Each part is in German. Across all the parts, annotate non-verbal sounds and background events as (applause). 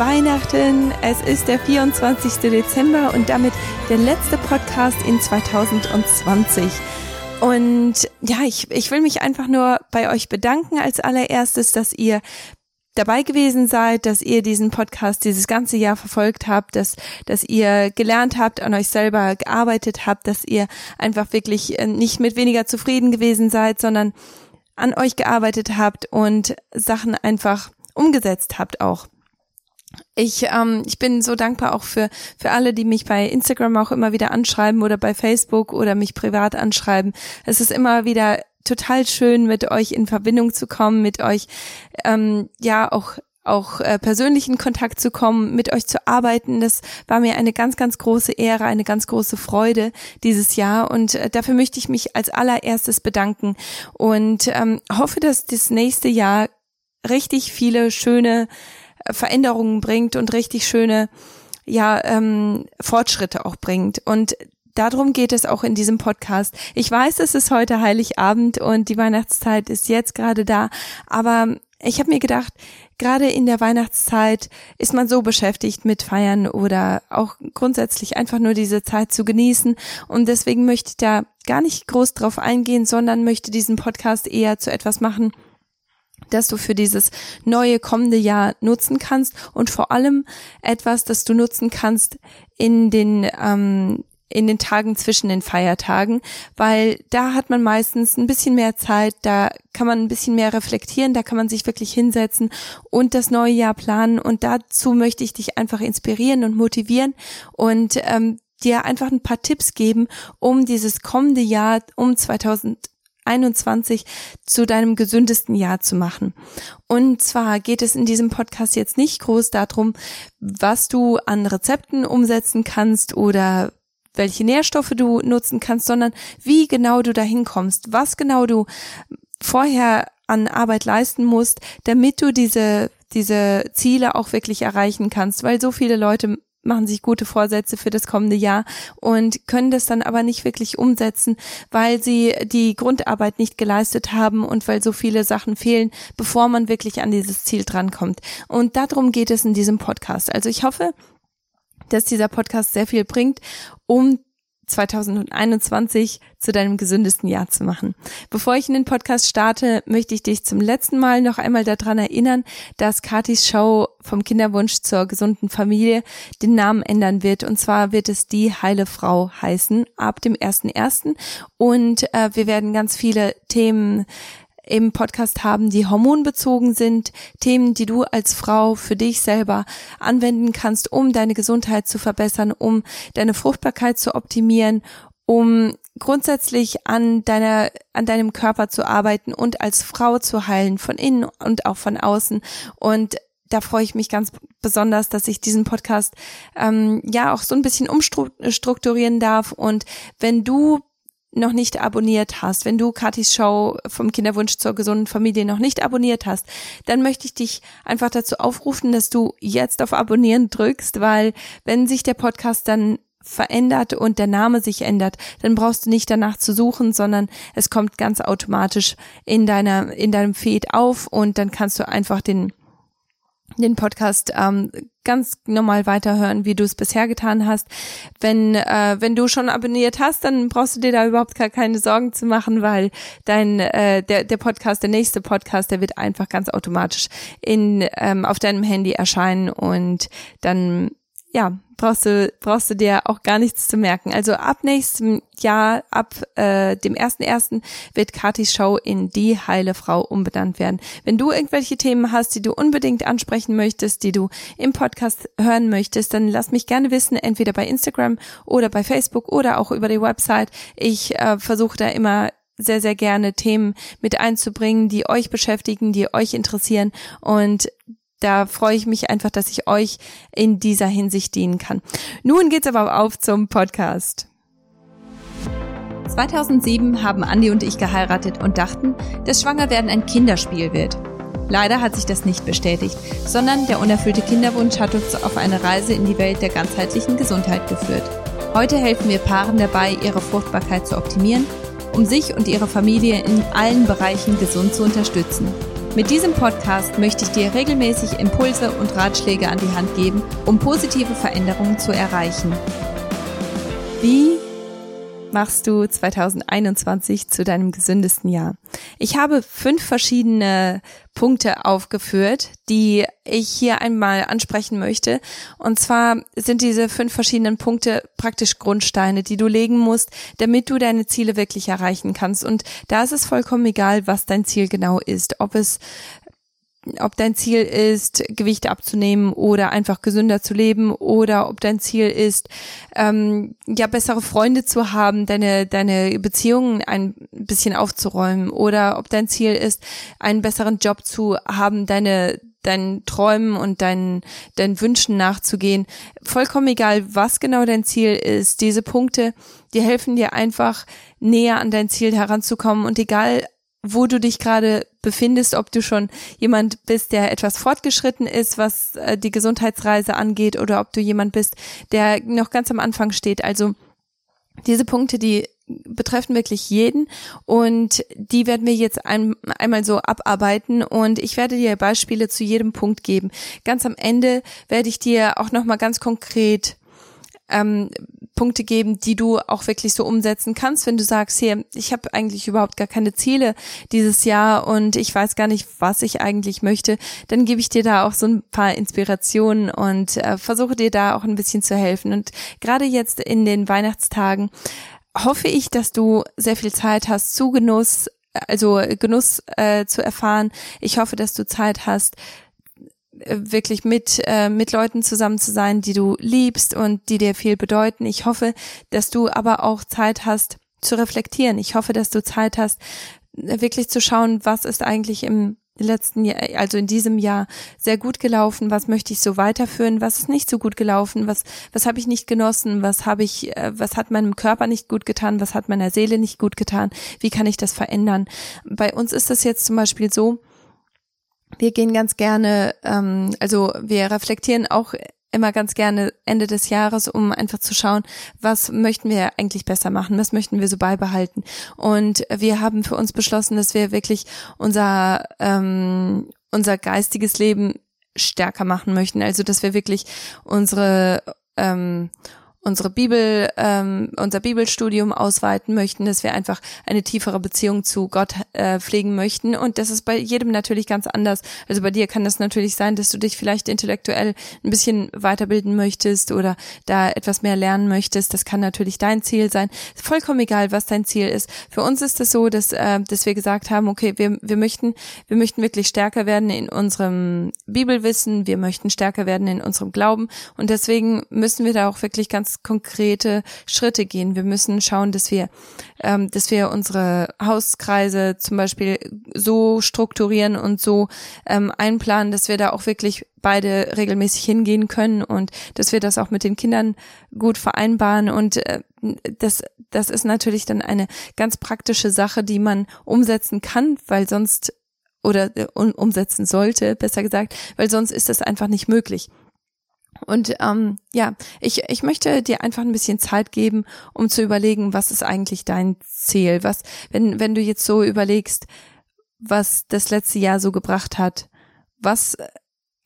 Weihnachten. Es ist der 24. Dezember und damit der letzte Podcast in 2020. Und ja, ich, ich will mich einfach nur bei euch bedanken als allererstes, dass ihr dabei gewesen seid, dass ihr diesen Podcast dieses ganze Jahr verfolgt habt, dass, dass ihr gelernt habt, an euch selber gearbeitet habt, dass ihr einfach wirklich äh, nicht mit weniger zufrieden gewesen seid, sondern an euch gearbeitet habt und Sachen einfach umgesetzt habt auch. Ich, ähm, ich bin so dankbar auch für, für alle, die mich bei Instagram auch immer wieder anschreiben oder bei Facebook oder mich privat anschreiben. Es ist immer wieder total schön, mit euch in Verbindung zu kommen, mit euch ähm, ja auch auch äh, persönlichen Kontakt zu kommen, mit euch zu arbeiten. Das war mir eine ganz, ganz große Ehre, eine ganz große Freude dieses Jahr. Und äh, dafür möchte ich mich als allererstes bedanken und ähm, hoffe, dass das nächste Jahr richtig viele schöne Veränderungen bringt und richtig schöne ja ähm, Fortschritte auch bringt. Und darum geht es auch in diesem Podcast. Ich weiß, es ist heute Heiligabend und die Weihnachtszeit ist jetzt gerade da, aber ich habe mir gedacht, gerade in der Weihnachtszeit ist man so beschäftigt mit Feiern oder auch grundsätzlich einfach nur diese Zeit zu genießen und deswegen möchte ich da gar nicht groß drauf eingehen, sondern möchte diesen Podcast eher zu etwas machen, das du für dieses neue kommende Jahr nutzen kannst und vor allem etwas, das du nutzen kannst in den ähm, in den Tagen zwischen den Feiertagen, weil da hat man meistens ein bisschen mehr Zeit, da kann man ein bisschen mehr reflektieren, da kann man sich wirklich hinsetzen und das neue Jahr planen und dazu möchte ich dich einfach inspirieren und motivieren und ähm, dir einfach ein paar Tipps geben, um dieses kommende Jahr, um 2000 2021 zu deinem gesündesten Jahr zu machen. Und zwar geht es in diesem Podcast jetzt nicht groß darum, was du an Rezepten umsetzen kannst oder welche Nährstoffe du nutzen kannst, sondern wie genau du dahin kommst, was genau du vorher an Arbeit leisten musst, damit du diese diese Ziele auch wirklich erreichen kannst, weil so viele Leute machen sich gute Vorsätze für das kommende Jahr und können das dann aber nicht wirklich umsetzen, weil sie die Grundarbeit nicht geleistet haben und weil so viele Sachen fehlen, bevor man wirklich an dieses Ziel drankommt. Und darum geht es in diesem Podcast. Also ich hoffe, dass dieser Podcast sehr viel bringt, um 2021 zu deinem gesündesten Jahr zu machen. Bevor ich in den Podcast starte, möchte ich dich zum letzten Mal noch einmal daran erinnern, dass Katis Show vom Kinderwunsch zur gesunden Familie den Namen ändern wird. Und zwar wird es die Heile Frau heißen ab dem 1.1. Und äh, wir werden ganz viele Themen im Podcast haben, die hormonbezogen sind, Themen, die du als Frau für dich selber anwenden kannst, um deine Gesundheit zu verbessern, um deine Fruchtbarkeit zu optimieren, um grundsätzlich an deiner, an deinem Körper zu arbeiten und als Frau zu heilen, von innen und auch von außen. Und da freue ich mich ganz besonders, dass ich diesen Podcast ähm, ja auch so ein bisschen umstrukturieren darf. Und wenn du noch nicht abonniert hast, wenn du Katis Show vom Kinderwunsch zur gesunden Familie noch nicht abonniert hast, dann möchte ich dich einfach dazu aufrufen, dass du jetzt auf Abonnieren drückst, weil wenn sich der Podcast dann verändert und der Name sich ändert, dann brauchst du nicht danach zu suchen, sondern es kommt ganz automatisch in deiner in deinem Feed auf und dann kannst du einfach den den Podcast ähm, ganz normal weiterhören, wie du es bisher getan hast. Wenn äh, wenn du schon abonniert hast, dann brauchst du dir da überhaupt gar keine Sorgen zu machen, weil dein äh, der der Podcast, der nächste Podcast, der wird einfach ganz automatisch in ähm, auf deinem Handy erscheinen und dann ja, brauchst du, brauchst du dir auch gar nichts zu merken. Also ab nächstem Jahr, ab äh, dem ersten wird Katis Show in Die Heile Frau umbenannt werden. Wenn du irgendwelche Themen hast, die du unbedingt ansprechen möchtest, die du im Podcast hören möchtest, dann lass mich gerne wissen, entweder bei Instagram oder bei Facebook oder auch über die Website. Ich äh, versuche da immer sehr, sehr gerne Themen mit einzubringen, die euch beschäftigen, die euch interessieren und da freue ich mich einfach, dass ich euch in dieser Hinsicht dienen kann. Nun geht's aber auf zum Podcast. 2007 haben Andi und ich geheiratet und dachten, dass Schwangerwerden ein Kinderspiel wird. Leider hat sich das nicht bestätigt, sondern der unerfüllte Kinderwunsch hat uns auf eine Reise in die Welt der ganzheitlichen Gesundheit geführt. Heute helfen wir Paaren dabei, ihre Fruchtbarkeit zu optimieren, um sich und ihre Familie in allen Bereichen gesund zu unterstützen. Mit diesem Podcast möchte ich dir regelmäßig Impulse und Ratschläge an die Hand geben, um positive Veränderungen zu erreichen. Wie machst du 2021 zu deinem gesündesten Jahr? Ich habe fünf verschiedene Punkte aufgeführt, die ich hier einmal ansprechen möchte. Und zwar sind diese fünf verschiedenen Punkte praktisch Grundsteine, die du legen musst, damit du deine Ziele wirklich erreichen kannst. Und da ist es vollkommen egal, was dein Ziel genau ist. Ob es ob dein Ziel ist, Gewicht abzunehmen oder einfach gesünder zu leben oder ob dein Ziel ist, ähm, ja, bessere Freunde zu haben, deine, deine Beziehungen ein bisschen aufzuräumen oder ob dein Ziel ist, einen besseren Job zu haben, deine, deinen Träumen und deinen, deinen Wünschen nachzugehen. Vollkommen egal, was genau dein Ziel ist. Diese Punkte, die helfen dir einfach näher an dein Ziel heranzukommen und egal, wo du dich gerade befindest, ob du schon jemand bist, der etwas fortgeschritten ist, was äh, die Gesundheitsreise angeht, oder ob du jemand bist, der noch ganz am Anfang steht. Also diese Punkte, die betreffen wirklich jeden und die werden wir jetzt ein, einmal so abarbeiten und ich werde dir Beispiele zu jedem Punkt geben. Ganz am Ende werde ich dir auch noch mal ganz konkret ähm, Punkte geben, die du auch wirklich so umsetzen kannst, wenn du sagst, hier, ich habe eigentlich überhaupt gar keine Ziele dieses Jahr und ich weiß gar nicht, was ich eigentlich möchte, dann gebe ich dir da auch so ein paar Inspirationen und äh, versuche dir da auch ein bisschen zu helfen. Und gerade jetzt in den Weihnachtstagen hoffe ich, dass du sehr viel Zeit hast zu Genuss, also Genuss äh, zu erfahren. Ich hoffe, dass du Zeit hast, äh, wirklich mit, äh, mit Leuten zusammen zu sein, die du liebst und die dir viel bedeuten. Ich hoffe, dass du aber auch Zeit hast zu reflektieren. Ich hoffe, dass du Zeit hast, wirklich zu schauen, was ist eigentlich im letzten Jahr, also in diesem Jahr sehr gut gelaufen, was möchte ich so weiterführen, was ist nicht so gut gelaufen, was was habe ich nicht genossen, was habe ich äh, was hat meinem Körper nicht gut getan, was hat meiner Seele nicht gut getan, wie kann ich das verändern? Bei uns ist das jetzt zum Beispiel so, wir gehen ganz gerne, ähm, also wir reflektieren auch immer ganz gerne Ende des Jahres, um einfach zu schauen, was möchten wir eigentlich besser machen, was möchten wir so beibehalten. Und wir haben für uns beschlossen, dass wir wirklich unser, ähm, unser geistiges Leben stärker machen möchten. Also dass wir wirklich unsere ähm, unsere Bibel, ähm, unser Bibelstudium ausweiten möchten, dass wir einfach eine tiefere Beziehung zu Gott äh, pflegen möchten. Und das ist bei jedem natürlich ganz anders. Also bei dir kann das natürlich sein, dass du dich vielleicht intellektuell ein bisschen weiterbilden möchtest oder da etwas mehr lernen möchtest. Das kann natürlich dein Ziel sein. Vollkommen egal, was dein Ziel ist. Für uns ist es so, dass, äh, dass wir gesagt haben, okay, wir, wir möchten, wir möchten wirklich stärker werden in unserem Bibelwissen. Wir möchten stärker werden in unserem Glauben. Und deswegen müssen wir da auch wirklich ganz konkrete Schritte gehen. Wir müssen schauen, dass wir, ähm, dass wir unsere Hauskreise zum Beispiel so strukturieren und so ähm, einplanen, dass wir da auch wirklich beide regelmäßig hingehen können und dass wir das auch mit den Kindern gut vereinbaren und äh, das das ist natürlich dann eine ganz praktische Sache, die man umsetzen kann, weil sonst oder äh, umsetzen sollte, besser gesagt, weil sonst ist das einfach nicht möglich. Und ähm, ja, ich, ich möchte dir einfach ein bisschen Zeit geben, um zu überlegen, was ist eigentlich dein Ziel? Was, wenn, wenn du jetzt so überlegst, was das letzte Jahr so gebracht hat, was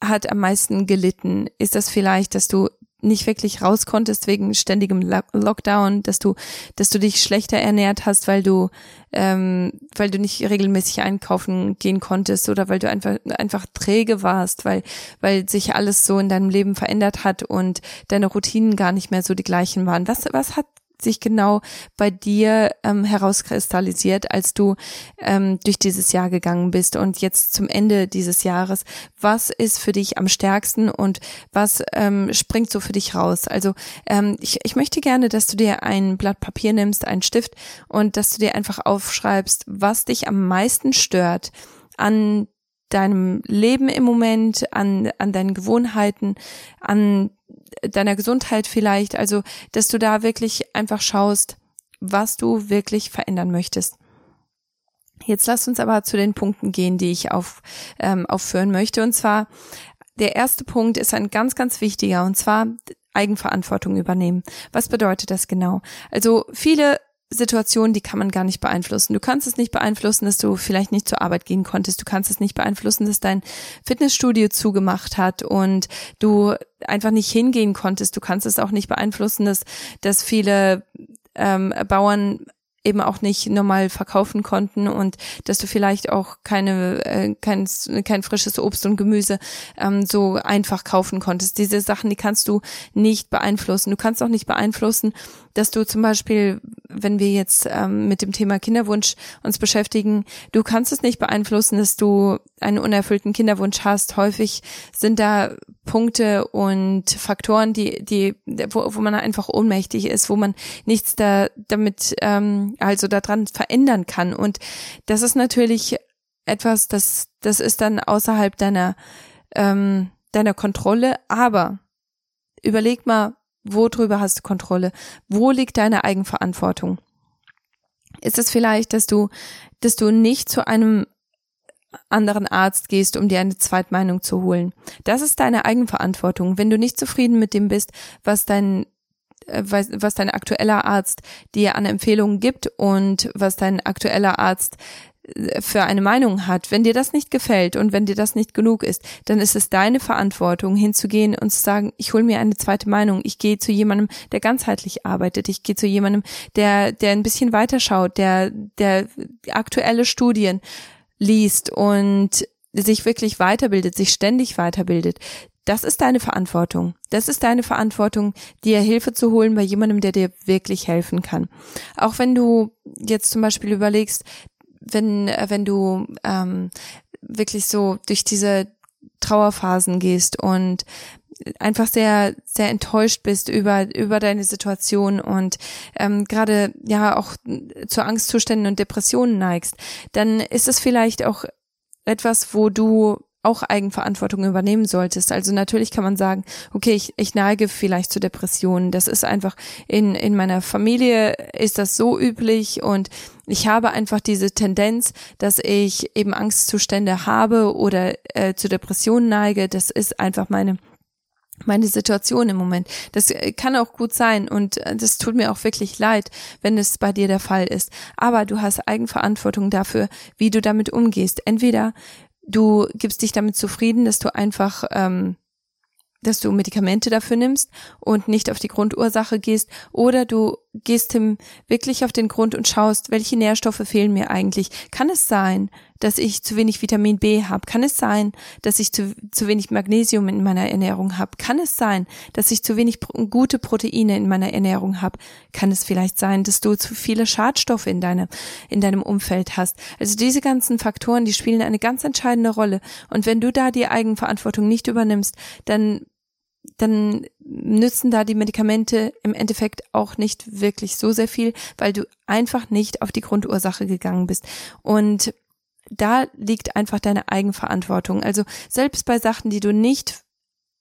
hat am meisten gelitten? Ist das vielleicht, dass du nicht wirklich raus konntest wegen ständigem Lockdown, dass du, dass du dich schlechter ernährt hast, weil du, ähm, weil du nicht regelmäßig einkaufen gehen konntest oder weil du einfach einfach träge warst, weil weil sich alles so in deinem Leben verändert hat und deine Routinen gar nicht mehr so die gleichen waren. Was was hat sich genau bei dir ähm, herauskristallisiert, als du ähm, durch dieses Jahr gegangen bist und jetzt zum Ende dieses Jahres? Was ist für dich am stärksten und was ähm, springt so für dich raus? Also ähm, ich, ich möchte gerne, dass du dir ein Blatt Papier nimmst, einen Stift und dass du dir einfach aufschreibst, was dich am meisten stört an deinem Leben im Moment, an, an deinen Gewohnheiten, an deiner Gesundheit vielleicht. Also, dass du da wirklich einfach schaust, was du wirklich verändern möchtest. Jetzt lass uns aber zu den Punkten gehen, die ich auf, ähm, aufführen möchte. Und zwar, der erste Punkt ist ein ganz, ganz wichtiger, und zwar Eigenverantwortung übernehmen. Was bedeutet das genau? Also viele Situationen, die kann man gar nicht beeinflussen. Du kannst es nicht beeinflussen, dass du vielleicht nicht zur Arbeit gehen konntest. Du kannst es nicht beeinflussen, dass dein Fitnessstudio zugemacht hat und du einfach nicht hingehen konntest. Du kannst es auch nicht beeinflussen, dass, dass viele ähm, Bauern eben auch nicht normal verkaufen konnten und dass du vielleicht auch keine äh, kein, kein frisches Obst und Gemüse ähm, so einfach kaufen konntest. Diese Sachen, die kannst du nicht beeinflussen. Du kannst auch nicht beeinflussen, dass du zum Beispiel, wenn wir jetzt ähm, mit dem Thema Kinderwunsch uns beschäftigen, du kannst es nicht beeinflussen, dass du einen unerfüllten Kinderwunsch hast. Häufig sind da Punkte und Faktoren, die, die, wo, wo man einfach ohnmächtig ist, wo man nichts da damit, ähm, also daran verändern kann. Und das ist natürlich etwas, das, das ist dann außerhalb deiner, ähm, deiner Kontrolle. Aber überleg mal, worüber hast du Kontrolle? Wo liegt deine Eigenverantwortung? Ist es vielleicht, dass du, dass du nicht zu einem anderen Arzt gehst, um dir eine Zweitmeinung zu holen. Das ist deine Eigenverantwortung. Wenn du nicht zufrieden mit dem bist, was dein äh, was, was dein aktueller Arzt dir an Empfehlungen gibt und was dein aktueller Arzt für eine Meinung hat, wenn dir das nicht gefällt und wenn dir das nicht genug ist, dann ist es deine Verantwortung, hinzugehen und zu sagen, ich hole mir eine zweite Meinung, ich gehe zu jemandem, der ganzheitlich arbeitet, ich gehe zu jemandem, der, der ein bisschen weiterschaut, der, der aktuelle Studien liest und sich wirklich weiterbildet, sich ständig weiterbildet, das ist deine Verantwortung. Das ist deine Verantwortung, dir Hilfe zu holen bei jemandem, der dir wirklich helfen kann. Auch wenn du jetzt zum Beispiel überlegst, wenn, wenn du ähm, wirklich so durch diese Trauerphasen gehst und einfach sehr sehr enttäuscht bist über über deine Situation und ähm, gerade ja auch zu Angstzuständen und Depressionen neigst, dann ist es vielleicht auch etwas, wo du auch Eigenverantwortung übernehmen solltest. Also natürlich kann man sagen, okay, ich, ich neige vielleicht zu Depressionen. Das ist einfach in, in meiner Familie ist das so üblich und ich habe einfach diese Tendenz, dass ich eben Angstzustände habe oder äh, zu Depressionen neige. Das ist einfach meine meine Situation im Moment. Das äh, kann auch gut sein und äh, das tut mir auch wirklich leid, wenn es bei dir der Fall ist. Aber du hast Eigenverantwortung dafür, wie du damit umgehst. Entweder du gibst dich damit zufrieden, dass du einfach ähm, dass du Medikamente dafür nimmst und nicht auf die Grundursache gehst oder du gehst ihm wirklich auf den Grund und schaust, welche Nährstoffe fehlen mir eigentlich. Kann es sein, dass ich zu wenig Vitamin B habe? Kann es sein, dass ich zu, zu wenig Magnesium in meiner Ernährung habe? Kann es sein, dass ich zu wenig gute Proteine in meiner Ernährung habe? Kann es vielleicht sein, dass du zu viele Schadstoffe in, deine, in deinem Umfeld hast? Also diese ganzen Faktoren, die spielen eine ganz entscheidende Rolle. Und wenn du da die Eigenverantwortung nicht übernimmst, dann dann nützen da die Medikamente im Endeffekt auch nicht wirklich so sehr viel, weil du einfach nicht auf die Grundursache gegangen bist. Und da liegt einfach deine Eigenverantwortung. Also selbst bei Sachen, die du nicht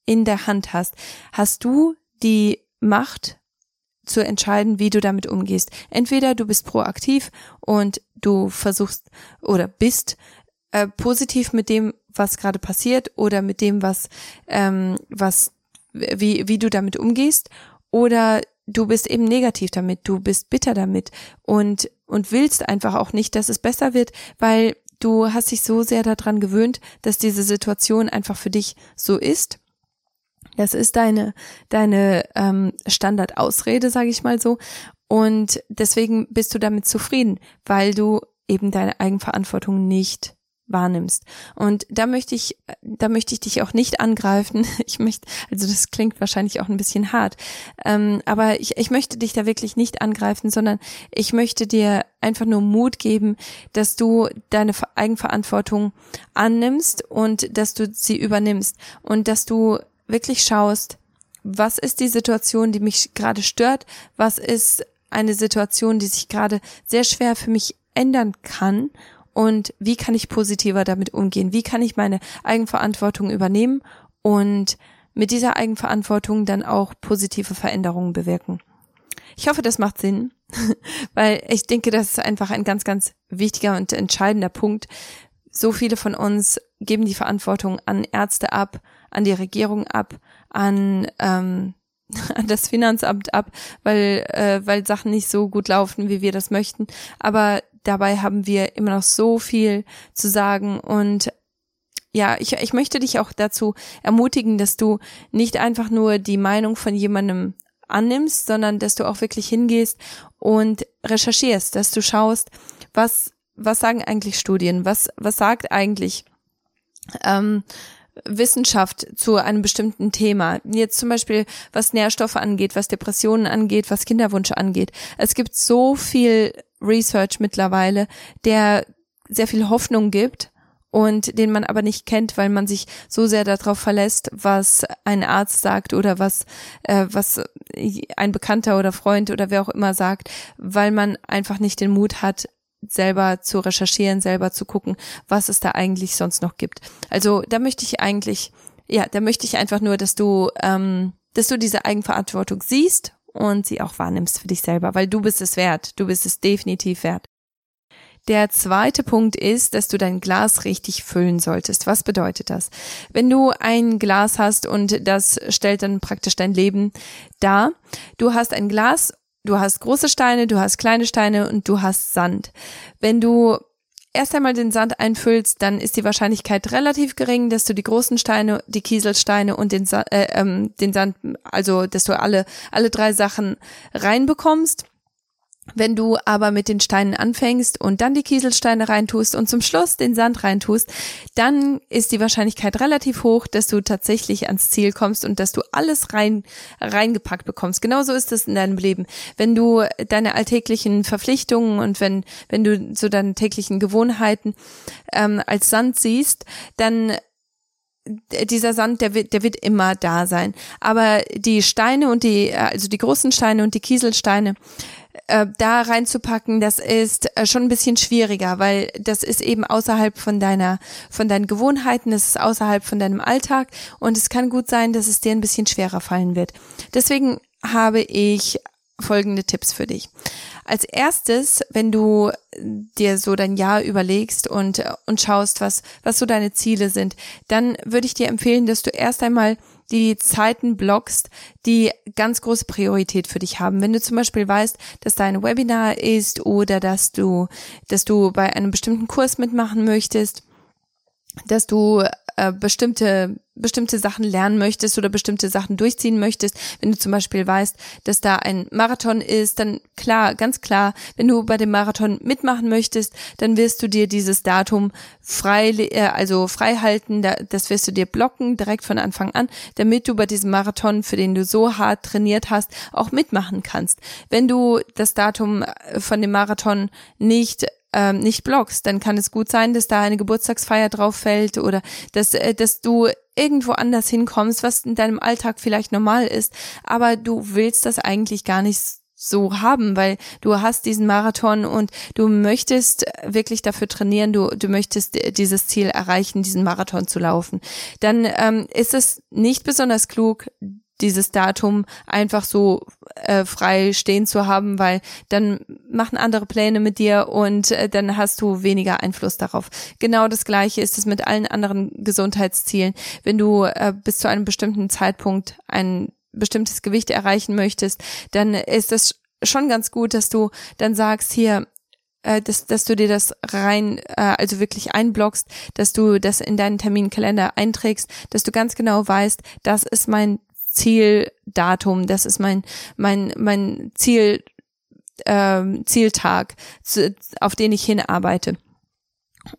in der Hand hast, hast du die Macht zu entscheiden, wie du damit umgehst. Entweder du bist proaktiv und du versuchst oder bist äh, positiv mit dem, was gerade passiert oder mit dem, was, ähm, was wie, wie du damit umgehst oder du bist eben negativ damit, du bist bitter damit und, und willst einfach auch nicht, dass es besser wird, weil du hast dich so sehr daran gewöhnt, dass diese Situation einfach für dich so ist. Das ist deine, deine ähm, Standardausrede, sage ich mal so. Und deswegen bist du damit zufrieden, weil du eben deine Eigenverantwortung nicht wahrnimmst. Und da möchte ich, da möchte ich dich auch nicht angreifen. (laughs) Ich möchte, also das klingt wahrscheinlich auch ein bisschen hart, ähm, aber ich, ich möchte dich da wirklich nicht angreifen, sondern ich möchte dir einfach nur Mut geben, dass du deine Eigenverantwortung annimmst und dass du sie übernimmst und dass du wirklich schaust, was ist die Situation, die mich gerade stört, was ist eine Situation, die sich gerade sehr schwer für mich ändern kann und wie kann ich positiver damit umgehen? Wie kann ich meine Eigenverantwortung übernehmen und mit dieser Eigenverantwortung dann auch positive Veränderungen bewirken? Ich hoffe, das macht Sinn, (laughs) weil ich denke, das ist einfach ein ganz, ganz wichtiger und entscheidender Punkt. So viele von uns geben die Verantwortung an Ärzte ab, an die Regierung ab, an ähm, (laughs) an das Finanzamt ab, weil, äh, weil Sachen nicht so gut laufen, wie wir das möchten. Aber dabei haben wir immer noch so viel zu sagen und ja, ich, ich möchte dich auch dazu ermutigen, dass du nicht einfach nur die Meinung von jemandem annimmst, sondern dass du auch wirklich hingehst und recherchierst, dass du schaust, was, was sagen eigentlich Studien, was, was sagt eigentlich ähm, Wissenschaft zu einem bestimmten Thema. Jetzt zum Beispiel, was Nährstoffe angeht, was Depressionen angeht, was Kinderwunsch angeht. Es gibt so viel Research mittlerweile, der sehr viel Hoffnung gibt und den man aber nicht kennt, weil man sich so sehr darauf verlässt, was ein Arzt sagt oder was äh, was ein Bekannter oder Freund oder wer auch immer sagt, weil man einfach nicht den Mut hat, selber zu recherchieren, selber zu gucken, was es da eigentlich sonst noch gibt. Also da möchte ich eigentlich, ja, da möchte ich einfach nur, dass du, ähm, dass du diese Eigenverantwortung siehst und sie auch wahrnimmst für dich selber, weil du bist es wert. Du bist es definitiv wert. Der zweite Punkt ist, dass du dein Glas richtig füllen solltest. Was bedeutet das? Wenn du ein Glas hast und das stellt dann praktisch dein Leben dar. Du hast ein Glas, du hast große Steine, du hast kleine Steine und du hast Sand. Wenn du erst einmal den Sand einfüllst, dann ist die Wahrscheinlichkeit relativ gering, dass du die großen Steine, die Kieselsteine und den, Sa äh, ähm, den Sand, also dass du alle alle drei Sachen reinbekommst. Wenn du aber mit den Steinen anfängst und dann die Kieselsteine reintust und zum Schluss den Sand reintust, dann ist die Wahrscheinlichkeit relativ hoch, dass du tatsächlich ans Ziel kommst und dass du alles rein reingepackt bekommst. Genauso ist es in deinem Leben. Wenn du deine alltäglichen Verpflichtungen und wenn wenn du so deine täglichen Gewohnheiten ähm, als Sand siehst, dann dieser Sand, der wird, der wird immer da sein. Aber die Steine und die, also die großen Steine und die Kieselsteine, äh, da reinzupacken, das ist äh, schon ein bisschen schwieriger, weil das ist eben außerhalb von deiner, von deinen Gewohnheiten, das ist außerhalb von deinem Alltag und es kann gut sein, dass es dir ein bisschen schwerer fallen wird. Deswegen habe ich folgende Tipps für dich. Als erstes, wenn du dir so dein Jahr überlegst und, und schaust, was, was so deine Ziele sind, dann würde ich dir empfehlen, dass du erst einmal die Zeiten blockst, die ganz große Priorität für dich haben. Wenn du zum Beispiel weißt, dass dein Webinar ist oder dass du, dass du bei einem bestimmten Kurs mitmachen möchtest, dass du äh, bestimmte bestimmte Sachen lernen möchtest oder bestimmte Sachen durchziehen möchtest, wenn du zum Beispiel weißt, dass da ein Marathon ist, dann klar, ganz klar, wenn du bei dem Marathon mitmachen möchtest, dann wirst du dir dieses Datum frei, äh, also frei halten, das wirst du dir blocken direkt von Anfang an, damit du bei diesem Marathon, für den du so hart trainiert hast, auch mitmachen kannst. Wenn du das Datum äh, von dem Marathon nicht ähm, nicht blockst, dann kann es gut sein, dass da eine Geburtstagsfeier drauf fällt oder dass, äh, dass du irgendwo anders hinkommst, was in deinem Alltag vielleicht normal ist, aber du willst das eigentlich gar nicht so haben, weil du hast diesen Marathon und du möchtest wirklich dafür trainieren, du, du möchtest dieses Ziel erreichen, diesen Marathon zu laufen, dann ähm, ist es nicht besonders klug, dieses Datum einfach so äh, frei stehen zu haben, weil dann machen andere Pläne mit dir und äh, dann hast du weniger Einfluss darauf. Genau das gleiche ist es mit allen anderen Gesundheitszielen. Wenn du äh, bis zu einem bestimmten Zeitpunkt ein bestimmtes Gewicht erreichen möchtest, dann ist es schon ganz gut, dass du dann sagst, hier, äh, dass, dass du dir das rein, äh, also wirklich einblockst, dass du das in deinen Terminkalender einträgst, dass du ganz genau weißt, das ist mein Zieldatum, das ist mein, mein, mein Ziel, ähm, Zieltag, zu, auf den ich hinarbeite.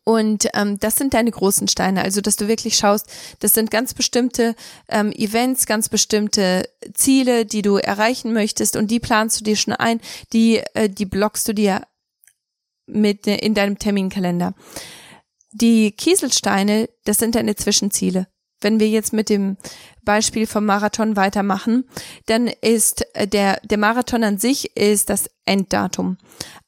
Und ähm, das sind deine großen Steine, also dass du wirklich schaust, das sind ganz bestimmte ähm, Events, ganz bestimmte Ziele, die du erreichen möchtest und die planst du dir schon ein, die, äh, die blockst du dir mit in deinem Terminkalender. Die Kieselsteine, das sind deine Zwischenziele wenn wir jetzt mit dem Beispiel vom Marathon weitermachen, dann ist äh, der, der Marathon an sich ist das Enddatum.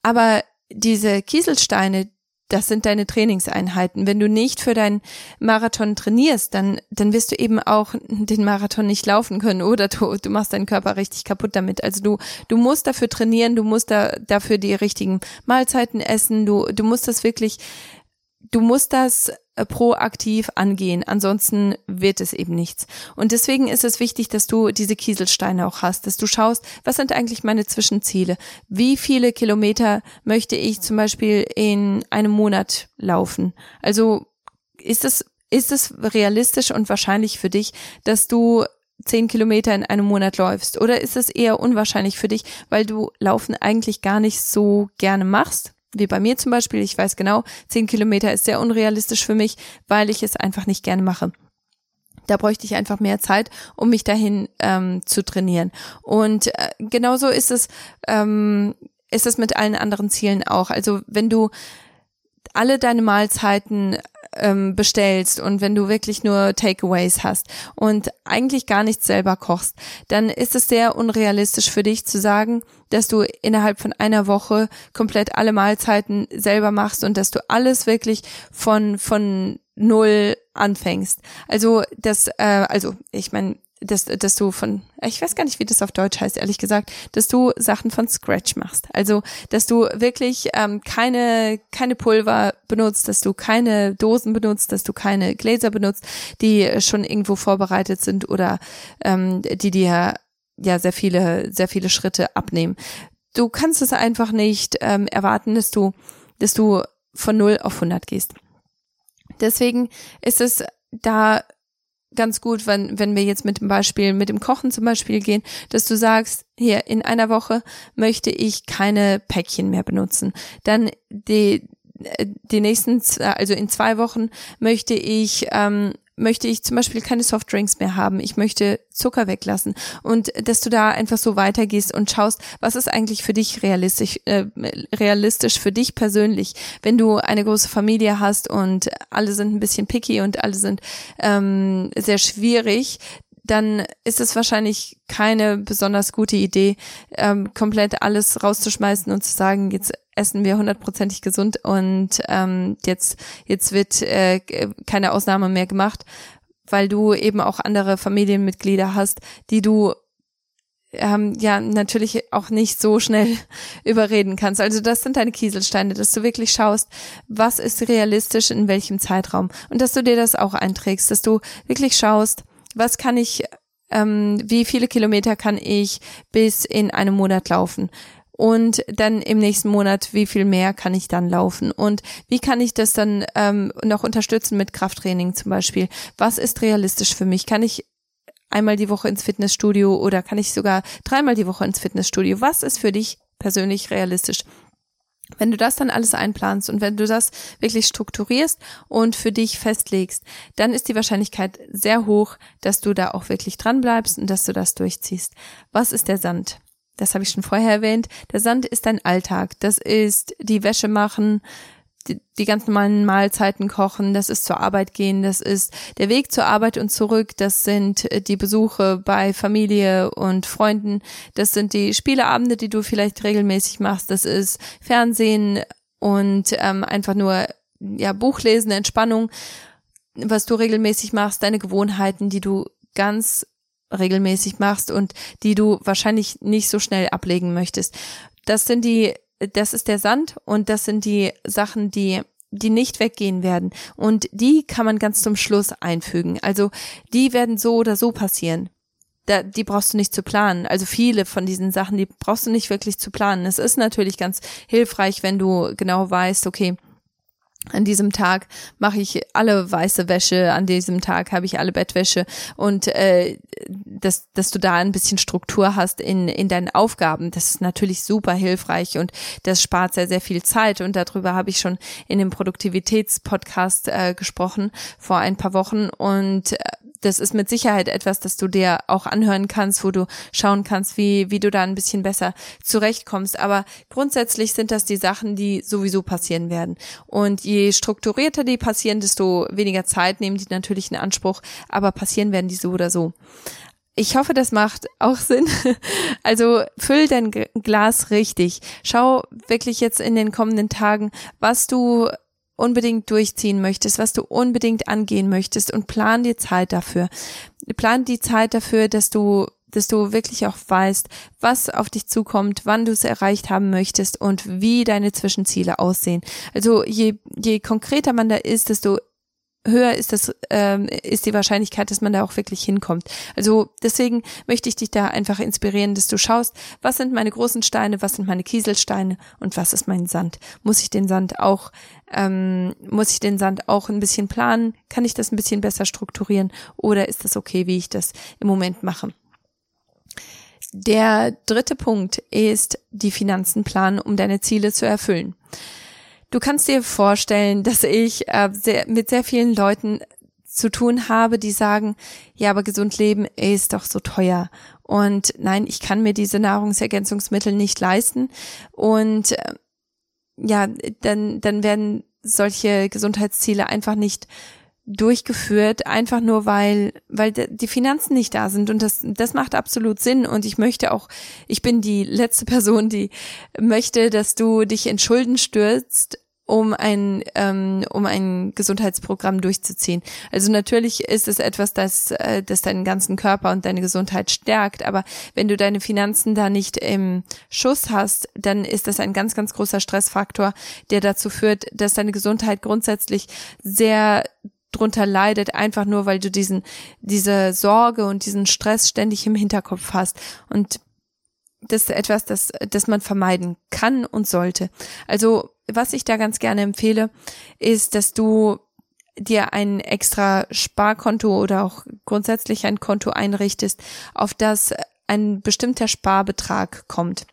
Aber diese Kieselsteine, das sind deine Trainingseinheiten. Wenn du nicht für deinen Marathon trainierst, dann, dann wirst du eben auch den Marathon nicht laufen können oder du, du machst deinen Körper richtig kaputt damit. Also du, du musst dafür trainieren, du musst da, dafür die richtigen Mahlzeiten essen, du, du musst das wirklich du musst das proaktiv angehen, ansonsten wird es eben nichts. Und deswegen ist es wichtig, dass du diese Kieselsteine auch hast, dass du schaust, was sind eigentlich meine Zwischenziele? Wie viele Kilometer möchte ich zum Beispiel in einem Monat laufen? Also ist es, ist es realistisch und wahrscheinlich für dich, dass du zehn Kilometer in einem Monat läufst? Oder ist es eher unwahrscheinlich für dich, weil du Laufen eigentlich gar nicht so gerne machst? Wie bei mir zum Beispiel, ich weiß genau, zehn Kilometer ist sehr unrealistisch für mich, weil ich es einfach nicht gerne mache. Da bräuchte ich einfach mehr Zeit, um mich dahin ähm, zu trainieren. Und äh, genauso ist es, ähm, ist es mit allen anderen Zielen auch. Also wenn du alle deine Mahlzeiten ähm, bestellst und wenn du wirklich nur Takeaways hast und eigentlich gar nichts selber kochst, dann ist es sehr unrealistisch für dich zu sagen, dass du innerhalb von einer Woche komplett alle Mahlzeiten selber machst und dass du alles wirklich von von null anfängst. Also das, äh, also ich meine, dass, dass du von, ich weiß gar nicht, wie das auf Deutsch heißt, ehrlich gesagt, dass du Sachen von Scratch machst. Also, dass du wirklich ähm, keine, keine Pulver benutzt, dass du keine Dosen benutzt, dass du keine Gläser benutzt, die schon irgendwo vorbereitet sind oder ähm, die dir ja sehr viele, sehr viele Schritte abnehmen. Du kannst es einfach nicht ähm, erwarten, dass du, dass du von 0 auf 100 gehst. Deswegen ist es da ganz gut, wenn, wenn wir jetzt mit dem Beispiel, mit dem Kochen zum Beispiel gehen, dass du sagst, hier in einer Woche möchte ich keine Päckchen mehr benutzen. Dann die, die nächsten, also in zwei Wochen möchte ich ähm, möchte ich zum Beispiel keine Softdrinks mehr haben. Ich möchte Zucker weglassen. Und dass du da einfach so weitergehst und schaust, was ist eigentlich für dich realistisch, äh, realistisch für dich persönlich, wenn du eine große Familie hast und alle sind ein bisschen picky und alle sind ähm, sehr schwierig, dann ist es wahrscheinlich keine besonders gute Idee, ähm, komplett alles rauszuschmeißen und zu sagen, jetzt essen wir hundertprozentig gesund und ähm, jetzt jetzt wird äh, keine Ausnahme mehr gemacht, weil du eben auch andere Familienmitglieder hast, die du ähm, ja natürlich auch nicht so schnell (laughs) überreden kannst. Also das sind deine Kieselsteine, dass du wirklich schaust, was ist realistisch in welchem Zeitraum und dass du dir das auch einträgst, dass du wirklich schaust, was kann ich, ähm, wie viele Kilometer kann ich bis in einem Monat laufen? Und dann im nächsten Monat, wie viel mehr kann ich dann laufen? Und wie kann ich das dann ähm, noch unterstützen mit Krafttraining zum Beispiel? Was ist realistisch für mich? Kann ich einmal die Woche ins Fitnessstudio oder kann ich sogar dreimal die Woche ins Fitnessstudio? Was ist für dich persönlich realistisch? Wenn du das dann alles einplanst und wenn du das wirklich strukturierst und für dich festlegst, dann ist die Wahrscheinlichkeit sehr hoch, dass du da auch wirklich dran bleibst und dass du das durchziehst. Was ist der Sand? Das habe ich schon vorher erwähnt. Der Sand ist dein Alltag. Das ist die Wäsche machen, die, die ganz normalen Mahlzeiten kochen, das ist zur Arbeit gehen, das ist der Weg zur Arbeit und zurück, das sind äh, die Besuche bei Familie und Freunden, das sind die Spieleabende, die du vielleicht regelmäßig machst, das ist Fernsehen und ähm, einfach nur ja Buchlesen, Entspannung, was du regelmäßig machst, deine Gewohnheiten, die du ganz regelmäßig machst und die du wahrscheinlich nicht so schnell ablegen möchtest. Das sind die das ist der Sand und das sind die Sachen, die die nicht weggehen werden. Und die kann man ganz zum Schluss einfügen. Also die werden so oder so passieren. Da, die brauchst du nicht zu planen. Also viele von diesen Sachen, die brauchst du nicht wirklich zu planen. Es ist natürlich ganz hilfreich, wenn du genau weißt, okay, an diesem Tag mache ich alle weiße Wäsche, an diesem Tag habe ich alle Bettwäsche. Und äh, dass, dass du da ein bisschen Struktur hast in, in deinen Aufgaben, das ist natürlich super hilfreich und das spart sehr, sehr viel Zeit. Und darüber habe ich schon in dem Produktivitätspodcast äh, gesprochen vor ein paar Wochen. Und äh, das ist mit Sicherheit etwas, das du dir auch anhören kannst, wo du schauen kannst, wie, wie du da ein bisschen besser zurechtkommst. Aber grundsätzlich sind das die Sachen, die sowieso passieren werden. Und je strukturierter die passieren, desto weniger Zeit nehmen die natürlich in Anspruch, aber passieren werden die so oder so. Ich hoffe, das macht auch (laughs) Sinn. Also füll dein Glas richtig. Schau wirklich jetzt in den kommenden Tagen, was du unbedingt durchziehen möchtest, was du unbedingt angehen möchtest und plan dir Zeit dafür. Plan die Zeit dafür, dass du dass du wirklich auch weißt, was auf dich zukommt, wann du es erreicht haben möchtest und wie deine Zwischenziele aussehen. Also je, je konkreter man da ist, desto höher ist das ähm, ist die Wahrscheinlichkeit, dass man da auch wirklich hinkommt. Also deswegen möchte ich dich da einfach inspirieren, dass du schaust, was sind meine großen Steine, was sind meine Kieselsteine und was ist mein Sand. Muss ich den Sand auch ähm, muss ich den Sand auch ein bisschen planen? Kann ich das ein bisschen besser strukturieren oder ist das okay, wie ich das im Moment mache? Der dritte Punkt ist die Finanzen planen, um deine Ziele zu erfüllen. Du kannst dir vorstellen, dass ich äh, sehr, mit sehr vielen Leuten zu tun habe, die sagen, ja, aber gesund leben ist doch so teuer. Und nein, ich kann mir diese Nahrungsergänzungsmittel nicht leisten. Und äh, ja, dann, dann werden solche Gesundheitsziele einfach nicht durchgeführt, einfach nur weil, weil die Finanzen nicht da sind. Und das, das macht absolut Sinn. Und ich möchte auch, ich bin die letzte Person, die möchte, dass du dich in Schulden stürzt, um ein ähm, um ein Gesundheitsprogramm durchzuziehen. Also natürlich ist es etwas, das äh, das deinen ganzen Körper und deine Gesundheit stärkt, aber wenn du deine Finanzen da nicht im Schuss hast, dann ist das ein ganz ganz großer Stressfaktor, der dazu führt, dass deine Gesundheit grundsätzlich sehr drunter leidet, einfach nur weil du diesen, diese Sorge und diesen Stress ständig im Hinterkopf hast. Und das ist etwas, das, das man vermeiden kann und sollte. Also, was ich da ganz gerne empfehle, ist, dass du dir ein extra Sparkonto oder auch grundsätzlich ein Konto einrichtest, auf das ein bestimmter Sparbetrag kommt.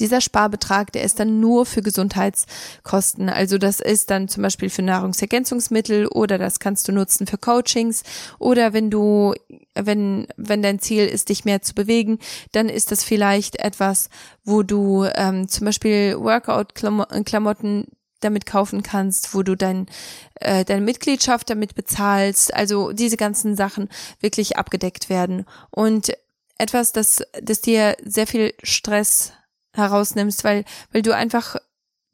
Dieser Sparbetrag, der ist dann nur für Gesundheitskosten. Also das ist dann zum Beispiel für Nahrungsergänzungsmittel oder das kannst du nutzen für Coachings oder wenn du, wenn, wenn dein Ziel ist, dich mehr zu bewegen, dann ist das vielleicht etwas, wo du ähm, zum Beispiel Workout-Klamotten damit kaufen kannst, wo du dein, äh, deine Mitgliedschaft damit bezahlst, also diese ganzen Sachen wirklich abgedeckt werden. Und etwas, das, das dir sehr viel Stress herausnimmst, weil, weil du einfach,